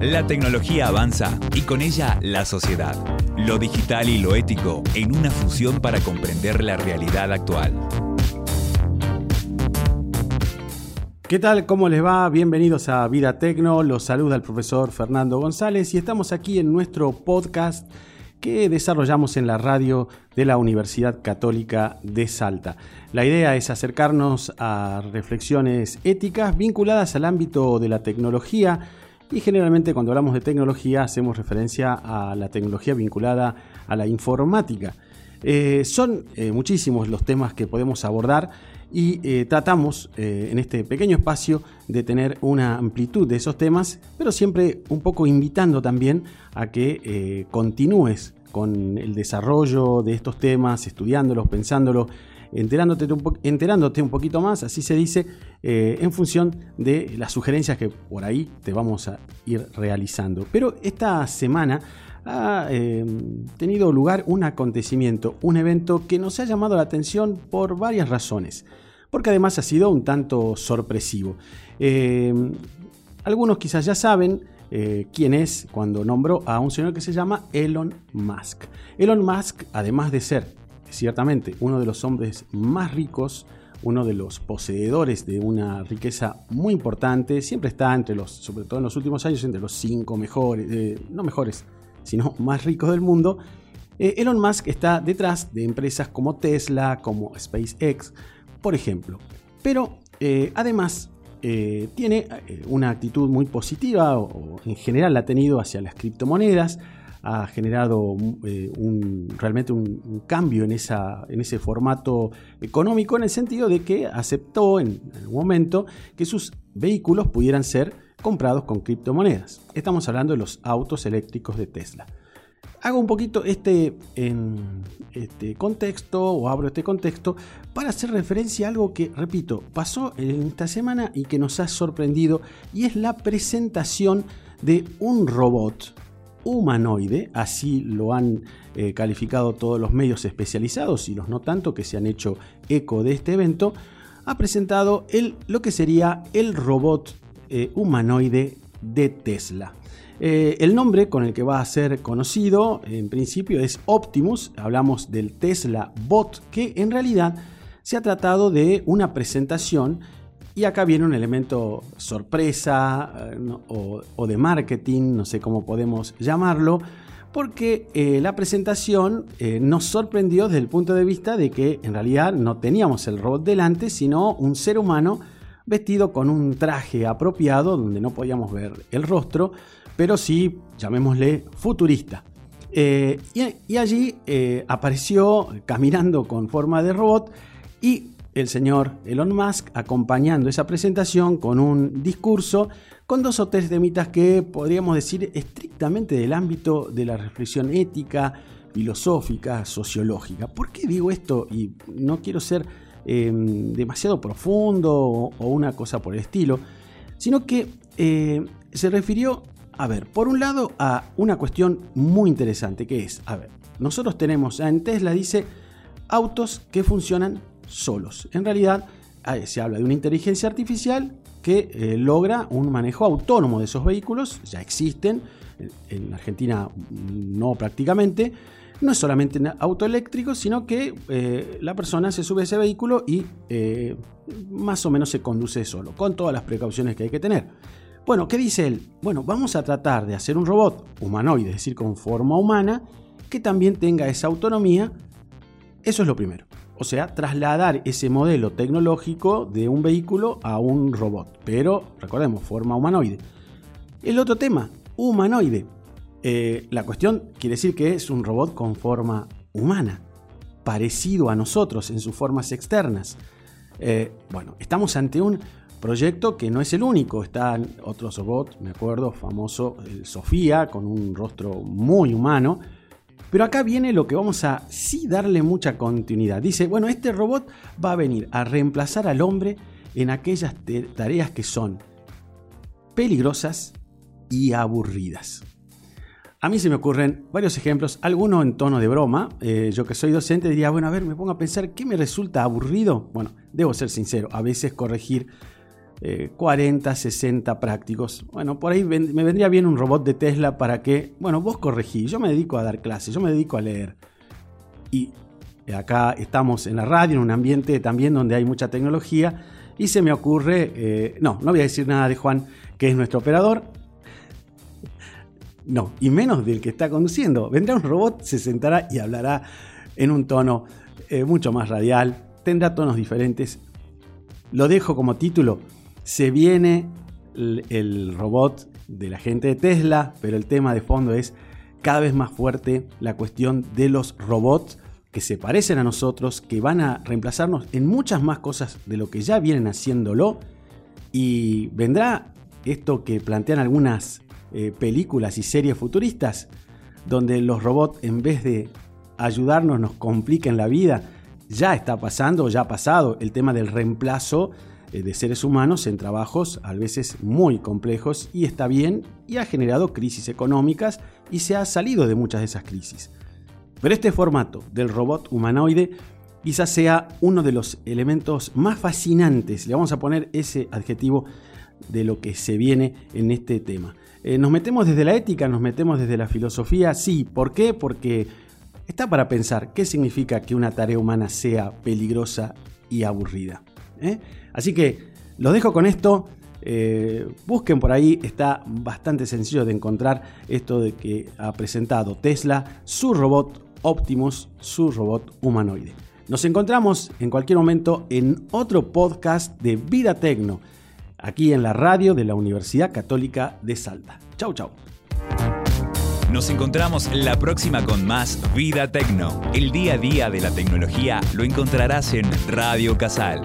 La tecnología avanza y con ella la sociedad. Lo digital y lo ético en una fusión para comprender la realidad actual. ¿Qué tal? ¿Cómo les va? Bienvenidos a Vida Tecno. Los saluda el profesor Fernando González y estamos aquí en nuestro podcast que desarrollamos en la radio de la Universidad Católica de Salta. La idea es acercarnos a reflexiones éticas vinculadas al ámbito de la tecnología y generalmente cuando hablamos de tecnología hacemos referencia a la tecnología vinculada a la informática. Eh, son eh, muchísimos los temas que podemos abordar y eh, tratamos en este pequeño espacio de tener una amplitud de esos temas, pero siempre un poco invitando también a que continúes con el desarrollo de estos temas, estudiándolos, pensándolos enterándote un, enterándote un poquito más, así se dice, eh, en función de las sugerencias que por ahí te vamos a ir realizando. Pero esta semana ha eh, tenido lugar un acontecimiento, un evento que nos ha llamado la atención por varias razones, porque además ha sido un tanto sorpresivo. Eh, algunos quizás ya saben quién es cuando nombró a un señor que se llama Elon Musk. Elon Musk, además de ser ciertamente uno de los hombres más ricos, uno de los poseedores de una riqueza muy importante, siempre está entre los, sobre todo en los últimos años, entre los cinco mejores, eh, no mejores, sino más ricos del mundo. Eh, Elon Musk está detrás de empresas como Tesla, como SpaceX, por ejemplo. Pero eh, además tiene una actitud muy positiva, o en general la ha tenido hacia las criptomonedas, ha generado eh, un, realmente un, cambio en, esa, en ese formato económico en el sentido de que aceptó en algún momento que sus vehículos pudieran ser comprados con criptomonedas. Estamos hablando de los autos eléctricos de Tesla. Hago un poquito este, en este contexto o abro este contexto para hacer referencia a algo que, repito, pasó en esta semana y que nos ha sorprendido y es la presentación de un robot humanoide, así lo han eh, calificado todos los medios especializados y los no tanto que se han hecho eco de este evento, ha presentado el, lo que sería el robot eh, humanoide de Tesla. Eh, el nombre con el que va a ser conocido en principio es Optimus, hablamos del Tesla Bot, que en realidad se ha tratado de una presentación y acá viene un elemento sorpresa eh, o, de marketing, no sé cómo podemos llamarlo, porque eh, la presentación eh, nos sorprendió desde el punto de vista de que en realidad no teníamos el robot delante, sino un ser humano vestido con un traje apropiado donde no podíamos ver el rostro, pero sí, llamémosle futurista. y, allí apareció caminando con forma de robot y el señor Elon Musk acompañando esa presentación con un discurso con dos o tres temitas que podríamos decir estrictamente del ámbito de la reflexión ética, filosófica, sociológica. ¿Por qué digo esto? Y no quiero ser em, demasiado profundo o, una cosa por el estilo, sino que eh, se refirió, a ver, por un lado a una cuestión muy interesante que es, a ver, nosotros tenemos, en Tesla dice, autos que funcionan solos. En realidad se habla de una inteligencia artificial que eh, logra un manejo autónomo de esos vehículos, ya existen, en Argentina no prácticamente, no es solamente un auto eléctrico, sino que eh, la persona se sube a ese vehículo y eh, más o menos se conduce solo, con todas las precauciones que hay que tener. Bueno, ¿qué dice él? Bueno, vamos a tratar de hacer un robot humanoide, es decir, con forma humana, que también tenga esa autonomía. Eso es lo primero. O sea, trasladar ese modelo tecnológico de un vehículo a un robot. Pero, recordemos, forma humanoide. El otro tema, humanoide. Eh, la cuestión quiere decir que es un robot con forma humana, parecido a nosotros en sus formas externas. Eh, bueno, estamos ante un proyecto que no es el único. Están otros robots, me acuerdo, famoso Sofía, con un rostro muy humano pero acá viene lo que vamos a sí darle mucha continuidad. Dice, bueno, este robot va a venir a reemplazar al hombre en aquellas tareas que son peligrosas y aburridas. A mí se me ocurren varios ejemplos, algunos en tono de broma. Eh, yo que soy docente diría, bueno, a ver, me pongo a pensar, ¿qué me resulta aburrido? Bueno, debo ser sincero, a veces corregir 40, 60 prácticos. Bueno, por ahí me vendría bien un robot de Tesla para que, bueno, vos corregí, yo me dedico a dar clases, yo me dedico a leer. Y acá estamos en la radio, en un ambiente también donde hay mucha tecnología, y se me ocurre, eh, no, no voy a decir nada de Juan, que es nuestro operador, no, y menos del que está conduciendo. Vendrá un robot, se sentará y hablará en un tono eh, mucho más radial, tendrá tonos diferentes. Lo dejo como título, se viene el, robot de la gente de Tesla, pero el tema de fondo es cada vez más fuerte la cuestión de los robots que se parecen a nosotros, que van a reemplazarnos en muchas más cosas de lo que ya vienen haciéndolo. Y vendrá esto que plantean algunas eh, películas y series futuristas, donde los robots en vez de ayudarnos nos compliquen la vida. Ya está pasando, ya ha pasado el tema del reemplazo de seres humanos en trabajos a veces muy complejos y está bien y ha generado crisis económicas y se ha salido de muchas de esas crisis. Pero este formato del robot humanoide quizás sea uno de los elementos más fascinantes, le vamos a poner ese adjetivo de lo que se viene en este tema. Eh, nos metemos desde la ética, nos metemos desde la filosofía, sí, ¿por qué? Porque está para pensar qué significa que una tarea humana sea peligrosa y aburrida. ¿Eh? Así que los dejo con esto. Eh, busquen por ahí, está bastante sencillo de encontrar esto de que ha presentado Tesla su robot Optimus, su robot humanoide. Nos encontramos en cualquier momento en otro podcast de Vida Tecno, aquí en la radio de la Universidad Católica de Salta. Chau, chau. Nos encontramos la próxima con más Vida Tecno. El día a día de la tecnología lo encontrarás en Radio Casal